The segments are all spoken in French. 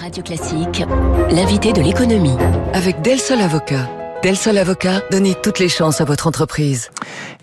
Radio Classique, l'invité de l'économie. Avec Del Sol Avocat. Del Sol Avocat, donnez toutes les chances à votre entreprise.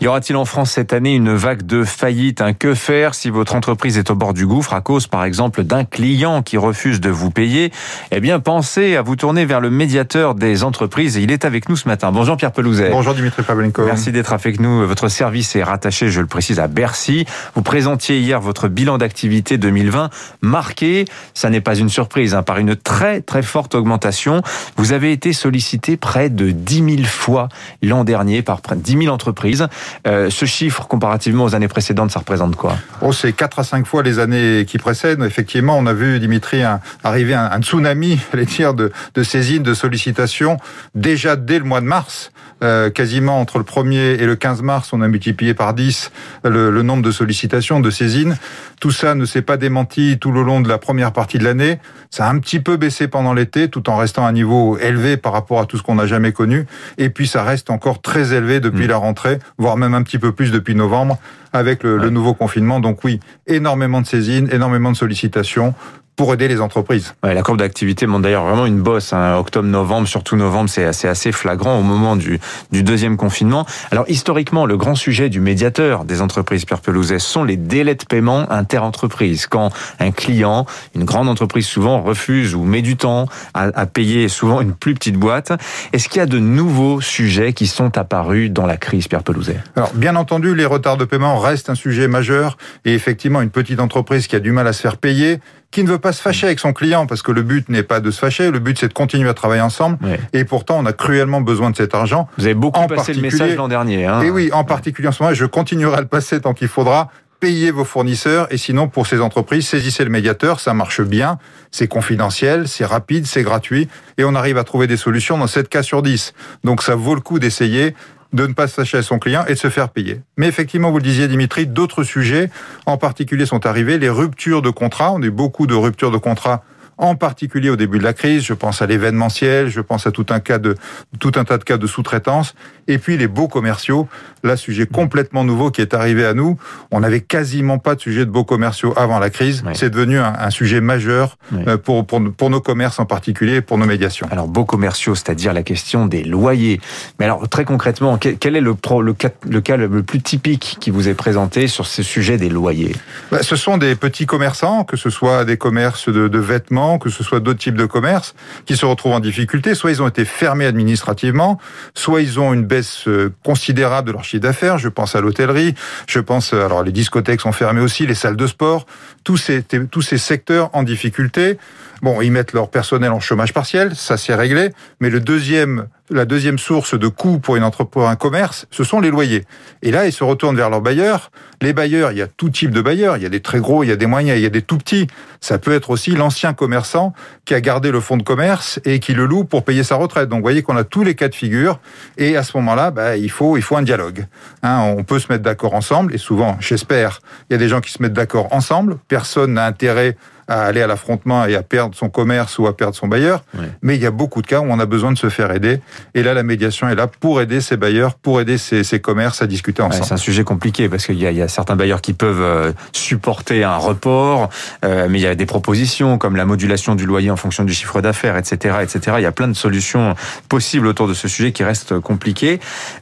Y aura-t-il en France cette année une vague de faillite Un que faire si votre entreprise est au bord du gouffre à cause, par exemple, d'un client qui refuse de vous payer? Eh bien, pensez à vous tourner vers le médiateur des entreprises. Il est avec nous ce matin. Bonjour Pierre Pelouzet. Bonjour Dimitri Pavlenko. Merci d'être avec nous. Votre service est rattaché, je le précise, à Bercy. Vous présentiez hier votre bilan d'activité 2020 marqué, ça n'est pas une surprise, hein, par une très très forte augmentation. Vous avez été sollicité près de 10 000 fois l'an dernier par près de 10 000 entreprises. Euh, ce chiffre, comparativement aux années précédentes, ça représente quoi? Oh, c'est 4 à 5 fois les années qui précèdent. Effectivement, on a vu, Dimitri, arriver un, un tsunami, les tirs de, de saisines, de sollicitations, déjà dès le mois de mars. Euh, quasiment entre le 1er et le 15 mars, on a multiplié par 10 le, le nombre de sollicitations, de saisines. Tout ça ne s'est pas démenti tout le long de la première partie de l'année. Ça a un petit peu baissé pendant l'été, tout en restant à un niveau élevé par rapport à tout ce qu'on n'a jamais connu. Et puis ça reste encore très élevé depuis mmh. la rentrée, voire même un petit peu plus depuis novembre, avec le, ouais. le nouveau confinement. Donc oui, énormément de saisines, énormément de sollicitations pour aider les entreprises. Ouais, la courbe d'activité montre d'ailleurs vraiment une bosse. Hein. Octobre, novembre, surtout novembre, c'est assez, assez flagrant au moment du, du deuxième confinement. Alors historiquement, le grand sujet du médiateur des entreprises Pierre Pelouzet sont les délais de paiement inter-entreprises. Quand un client, une grande entreprise souvent refuse ou met du temps à, à payer souvent une plus petite boîte, est-ce qu'il y a de nouveaux sujets qui sont apparus dans la crise, Pierre Pelouzet? Alors bien entendu, les retards de paiement restent un sujet majeur et effectivement une petite entreprise qui a du mal à se faire payer qui ne veut pas se fâcher avec son client parce que le but n'est pas de se fâcher, le but c'est de continuer à travailler ensemble. Oui. Et pourtant, on a cruellement besoin de cet argent. Vous avez beaucoup en passé le message l'an dernier. Hein et oui, en particulier en ce moment, je continuerai à le passer tant qu'il faudra. Payez vos fournisseurs et sinon pour ces entreprises, saisissez le médiateur, ça marche bien, c'est confidentiel, c'est rapide, c'est gratuit et on arrive à trouver des solutions dans 7 cas sur 10. Donc ça vaut le coup d'essayer de ne pas fâcher à son client et de se faire payer. Mais effectivement, vous le disiez Dimitri, d'autres sujets en particulier sont arrivés, les ruptures de contrats, on a eu beaucoup de ruptures de contrats en particulier au début de la crise. Je pense à l'événementiel, je pense à tout un cas de tout un tas de cas de sous-traitance, et puis les beaux commerciaux. Là, sujet complètement nouveau qui est arrivé à nous. On n'avait quasiment pas de sujet de beaux commerciaux avant la crise. Oui. C'est devenu un, un, sujet majeur oui. pour, pour pour nos commerces en particulier, et pour nos médiations. Alors beaux commerciaux, c'est-à-dire la question des loyers. Mais alors très concrètement, quel est le pro, le cas le cas le plus typique qui vous est présenté sur ce sujet des loyers? Bah, Ce sont des petits commerçants, que ce soit des commerces de, de vêtements que ce soit d'autres types de commerces, qui se retrouvent en difficulté. Soit ils ont été fermés administrativement, soit ils ont une baisse euh, considérable de leur chiffre d'affaires. Je pense à l'hôtellerie, je pense, euh, alors les discothèques sont fermées aussi, les salles de sport, tous ces, tous ces secteurs en difficulté. Bon, ils mettent leur personnel en chômage partiel, ça c'est réglé, mais le deuxième, la deuxième source de coût pour une entreprise, un commerce, ce sont les loyers. Et là, ils se retournent vers leurs bailleurs. Les bailleurs, il y a tout type de bailleurs. Il y a des très gros, il y a des moyens, il y a des tout petits. Ça peut être aussi l'ancien commerçant qui a gardé le fonds de commerce et qui le loue pour payer sa retraite. Donc, vous voyez qu'on a tous les cas de figure. Et à ce moment-là, bah, il faut, il faut un dialogue. Hein, on peut se mettre d'accord ensemble. Et souvent, j'espère, il y a des gens qui se mettent d'accord ensemble. Personne n'a intérêt à aller à l'affrontement et à perdre son commerce ou à perdre son bailleur. Oui. Mais il y a beaucoup de cas où on a besoin de se faire aider. Et là, la médiation est là pour aider ces bailleurs, pour aider ces, ces commerces à discuter ensemble. Ouais, c'est un sujet compliqué parce qu'il y, y, a certains bailleurs qui peuvent euh, supporter un report, euh, mais il y a des propositions comme la modulation du loyer en fonction du chiffre d'affaires, etc., etc. Il y a plein de solutions possibles autour de ce sujet qui reste compliqué.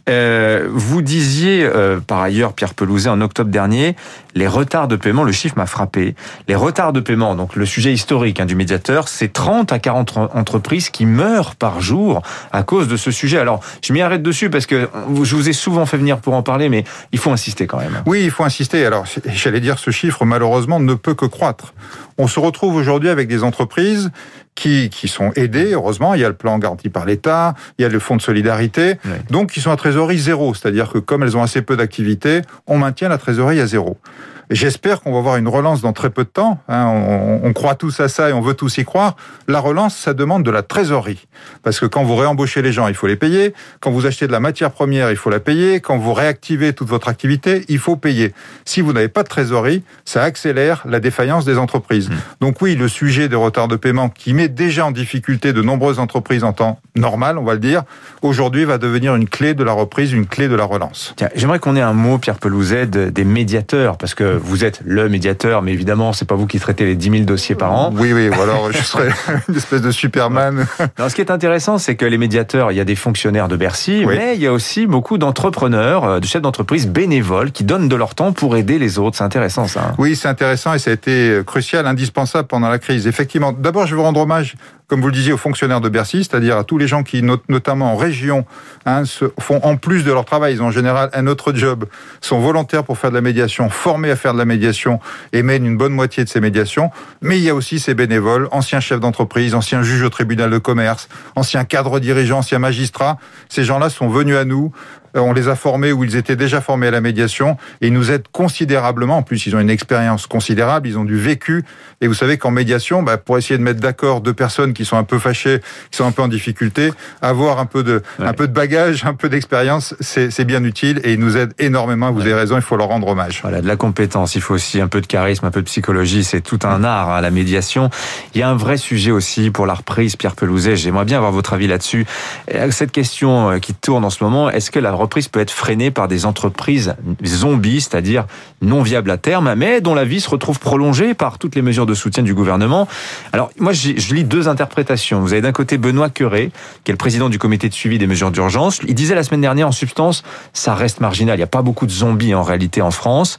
Euh, vous disiez euh, par ailleurs, Pierre Pelouzet, en octobre dernier, les retards de paiement, le chiffre m'a frappé, les retards de paiement, donc le sujet historique hein, du médiateur, c'est 30 à 40 entreprises qui meurent par jour à cause de ce sujet. Alors, je m'y arrête dessus parce que je vous ai souvent fait venir pour en parler, mais il faut insister quand même. Oui, il faut insister. Alors, j'allais dire, ce chiffre, malheureusement, ne peut que croître. On se retrouve aujourd'hui avec des entreprises qui, qui sont aidées, heureusement. Il y a le plan garanti par l'État, il y a le fonds de solidarité, oui. donc qui sont à trésorerie zéro. C'est-à-dire que comme elles ont assez peu d'activité, on maintient la trésorerie à zéro. J'espère qu'on va voir une relance dans très peu de temps. Hein, on, on, croit tous à ça et on veut tous y croire. La relance, ça demande de la trésorerie. Parce que quand vous réembauchez les gens, il faut les payer. Quand vous achetez de la matière première, il faut la payer. Quand vous réactivez toute votre activité, il faut payer. Si vous n'avez pas de trésorerie, ça accélère la défaillance des entreprises. Mmh. Donc oui, le sujet des retards de paiement qui met déjà en difficulté de nombreuses entreprises en temps normal, on va le dire, aujourd'hui va devenir une clé de la reprise, une clé de la relance. J'aimerais qu'on ait un mot, Pierre Pelouzet, des médiateurs, parce que vous êtes le médiateur, mais évidemment, c'est pas vous qui traitez les 10 000 dossiers par an. Oui, oui, ou alors je serais une espèce de Superman. Alors, ce qui est intéressant, c'est que les médiateurs, il y a des fonctionnaires de Bercy, Oui. mais il y a aussi beaucoup d'entrepreneurs, euh, de chefs d'entreprise bénévoles qui donnent de leur temps pour aider les autres. C'est intéressant, ça. Oui, c'est intéressant et ça a été crucial, indispensable pendant la crise. Effectivement, d'abord, je veux rendre hommage, comme vous le disiez, aux fonctionnaires de Bercy, c'est-à-dire à tous les gens qui, not- notamment en région, hein, font en plus de leur travail, ils ont en général un autre job, sont volontaires pour faire de la médiation, formés à faire de la médiation et mènent une bonne moitié de ces médiations. Mais il y a aussi ces bénévoles, anciens chefs d'entreprise, anciens juges au tribunal de commerce, anciens cadres dirigeants, anciens magistrats. Ces gens-là sont venus à nous. Euh, On les a formés ou ils étaient déjà formés à la médiation et ils nous aident considérablement. En plus, ils ont une expérience considérable, ils ont du vécu. Et vous savez qu'en médiation, bah, pour essayer de mettre d'accord deux personnes qui sont un peu fâchées, qui sont un peu en difficulté, avoir un peu de, Ouais. un peu de bagage, un peu d'expérience, c'est bien utile et ils nous aident énormément. Vous avez raison, il faut leur rendre hommage. Voilà, de la compétence. Il faut aussi un peu de charisme, un peu de psychologie. C'est tout un art, hein, la médiation. Il y a un vrai sujet aussi pour la reprise, Pierre Pelouzet. J'aimerais bien avoir votre avis là-dessus. Et Cette question euh, qui tourne en ce moment, est-ce que la reprise peut être freinée par des entreprises zombies, c'est-à-dire non viables à terme, mais dont la vie se retrouve prolongée par toutes les mesures de soutien du gouvernement Alors, moi, je lis deux interprétations. Vous avez d'un côté Benoît Curé, qui est le président du comité de suivi des mesures d'urgence. Il disait la semaine dernière, en substance, ça reste marginal. Il n'y a pas beaucoup de zombies en réalité en France.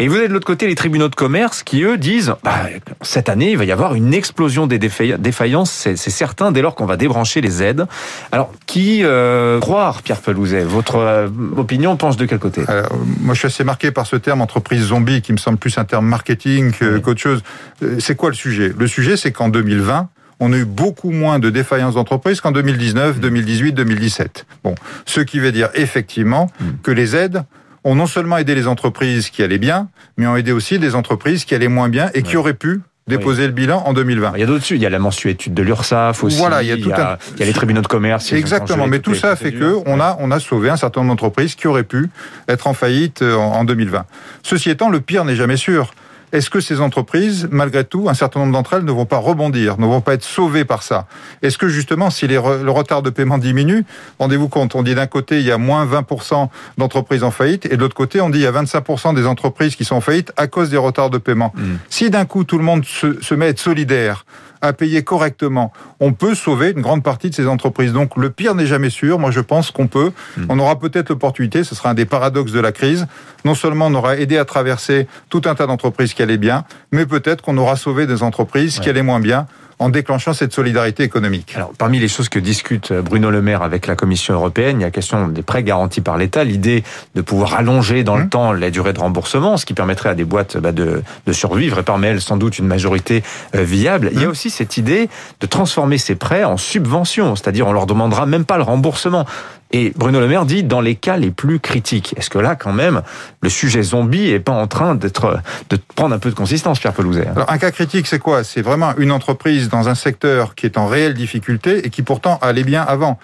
Et vous avez de l'autre côté les tribunaux de commerce qui, eux, disent bah, cette année, il va y avoir une explosion des défaillances, c'est certain, dès lors qu'on va débrancher les aides. Alors, qui euh, croire, Pierre Pelouzet? Votre euh, opinion pense de quel côté? Alors, moi, je suis assez marqué par ce terme entreprise zombie qui me semble plus un terme marketing Oui. qu'autre chose. Euh, C'est quoi le sujet? Le sujet, c'est qu'en 2020, on a eu beaucoup moins de défaillances d'entreprises qu'en 2019, 2018, 2017. Bon, ce qui veut dire effectivement Mm. que les aides ont non seulement aidé les entreprises qui allaient bien, mais ont aidé aussi des entreprises qui allaient moins bien et qui Ouais. auraient pu déposer le bilan en 2020. Il y a d'autres Il y a la mensuétude de l'URSSAF aussi. Voilà, il y a tout un- il y a les tribunaux de commerce. Exactement, mais tout ça fait que on a on a sauvé un certain nombre d'entreprises qui auraient pu être en faillite euh, en en 2020. Ceci étant, le pire n'est jamais sûr. Est-ce que ces entreprises, malgré tout, un certain nombre d'entre elles ne vont pas rebondir, ne vont pas être sauvées par ça Est-ce que justement, si les re- le retard de paiement diminue, rendez-vous compte, on dit d'un côté il y a moins 20% d'entreprises en faillite, et de l'autre côté on dit il y a 25% des entreprises qui sont en faillite à cause des retards de paiement. Mm. Si d'un coup tout le monde se, se met à être solidaire, à payer correctement, on peut sauver une grande partie de ces entreprises. Donc le pire n'est jamais sûr. Moi je pense qu'on peut. Mm. On aura peut-être l'opportunité, ce sera un des paradoxes de la crise. Non seulement on aura aidé à traverser tout un tas d'entreprises qui allaient bien, mais peut-être qu'on aura sauvé des entreprises qui allaient moins bien en déclenchant cette solidarité économique. Alors, parmi les choses que discute Bruno Le Maire avec la Commission européenne, il y a la question des prêts garantis par l'État, l'idée de pouvoir allonger dans le Mmh. temps la durée de remboursement, ce qui permettrait à des boîtes bah, de, de survivre et parmi elles sans doute une majorité euh, viable. Il y a Mmh. aussi cette idée de transformer ces prêts en subventions, c'est-à-dire on leur demandera même pas le remboursement. Et Bruno Le Maire dit dans les cas les plus critiques. Est-ce que là, quand même, le sujet zombie est pas en train d'être de prendre un peu de consistance, Pierre Pelouzet hein? Alors, un cas critique, c'est quoi? C'est vraiment une entreprise dans un secteur qui est en réelle difficulté et qui pourtant allait bien avant.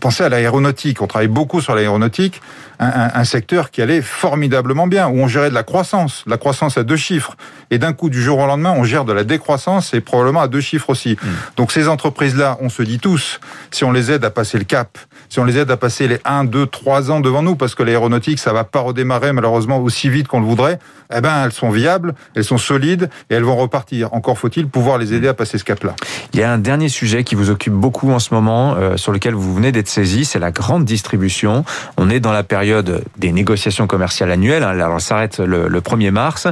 Pensez à l'aéronautique. On travaille beaucoup sur l'aéronautique, un, un- un secteur qui allait formidablement bien, où on gérait de la croissance, la croissance à deux chiffres. Et d'un coup, du jour au lendemain, on gère de la décroissance et probablement à deux chiffres aussi. Donc ces entreprises-là, on se dit tous, si on les aide à passer le cap, si on les aide à passer les 1, 2, 3 ans devant nous, parce que l'aéronautique, ça va pas redémarrer malheureusement aussi vite qu'on le voudrait, eh ben elles sont viables, elles sont solides et elles vont repartir. Encore faut-il pouvoir les aider à passer ce cap-là. Il y a un dernier sujet qui vous occupe beaucoup en ce moment, euh, sur lequel vous venez d'être saisi, c'est la grande distribution. On est dans la période des négociations commerciales annuelles. hein. Alors, s'arrête le, le 1er mars.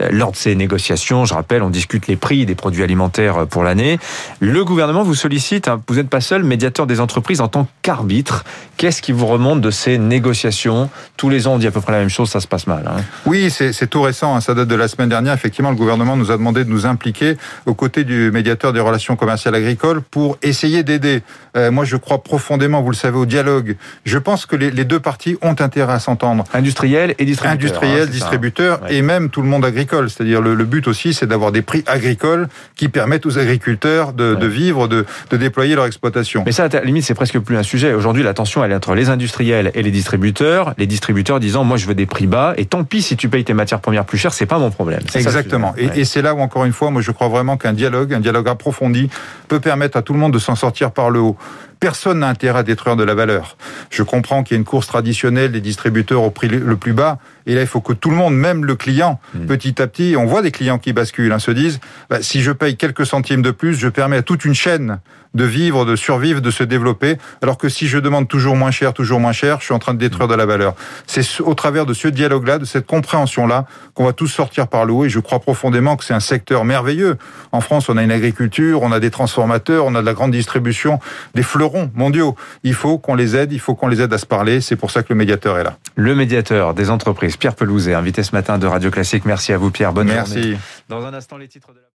Euh, Lors de ces négociations, je rappelle, on discute les prix des produits alimentaires pour l'année. Le gouvernement vous sollicite, hein, vous n'êtes pas seul, médiateur des entreprises en tant qu'arbitre. Qu'est-ce qui vous remonte de ces négociations Tous les ans, on dit à peu près la même chose, ça se passe mal. hein. Oui, c'est tout récent, hein, ça date de la semaine dernière. Effectivement, le gouvernement nous a demandé de nous impliquer aux côtés du médiateur des relations commerciales agricoles pour essayer d'aider. Euh, moi, je crois profondément, vous le savez, au dialogue. Je pense que les, les deux parties ont intérêt à s'entendre. Industriel et distributeur. Industriels, hein, distributeurs Ouais. et même tout le monde agricole. C'est-à-dire le, le but aussi, c'est d'avoir des prix agricoles qui permettent aux agriculteurs de, vivre, de, de déployer leur exploitation. Mais ça, à la limite, c'est presque plus un sujet. Aujourd'hui, la tension, elle entre les industriels et les distributeurs. Les distributeurs disant, moi, je veux des prix bas, et tant pis si tu payes tes matières premières plus chères, c'est pas mon problème. Ça Exactement. Et, et c'est là où, encore une fois, moi, je crois vraiment qu'un dialogue, un dialogue approfondi, peut permettre à tout le monde de s'en sortir par le haut. Personne n'a intérêt à détruire de la valeur. Je comprends qu'il y a une course traditionnelle des distributeurs au prix le plus bas. Et là, il faut que tout le monde, même le client, Mm. petit à petit, on voit des clients qui basculent, hein, se disent, bah, si je paye quelques centimes de plus, je permets à toute une chaîne de vivre, de survivre, de se développer. Alors que si je demande toujours moins cher, toujours moins cher, je suis en train de détruire de la valeur. C'est ce- au travers de ce dialogue-là, de cette compréhension-là, qu'on va tous sortir par le haut. Et je crois profondément que c'est un secteur merveilleux. En France, on a une agriculture, on a des transformateurs, on a de la grande distribution, des fleurons mondiaux. Il faut qu'on les aide, il faut qu'on les aide à se parler. C'est pour ça que le médiateur est là. Le médiateur des entreprises, Pierre Pelouzet, invité ce matin de Radio Classique. Merci à vous, Pierre. Bonne journée. Merci. Dans un instant, les titres de la...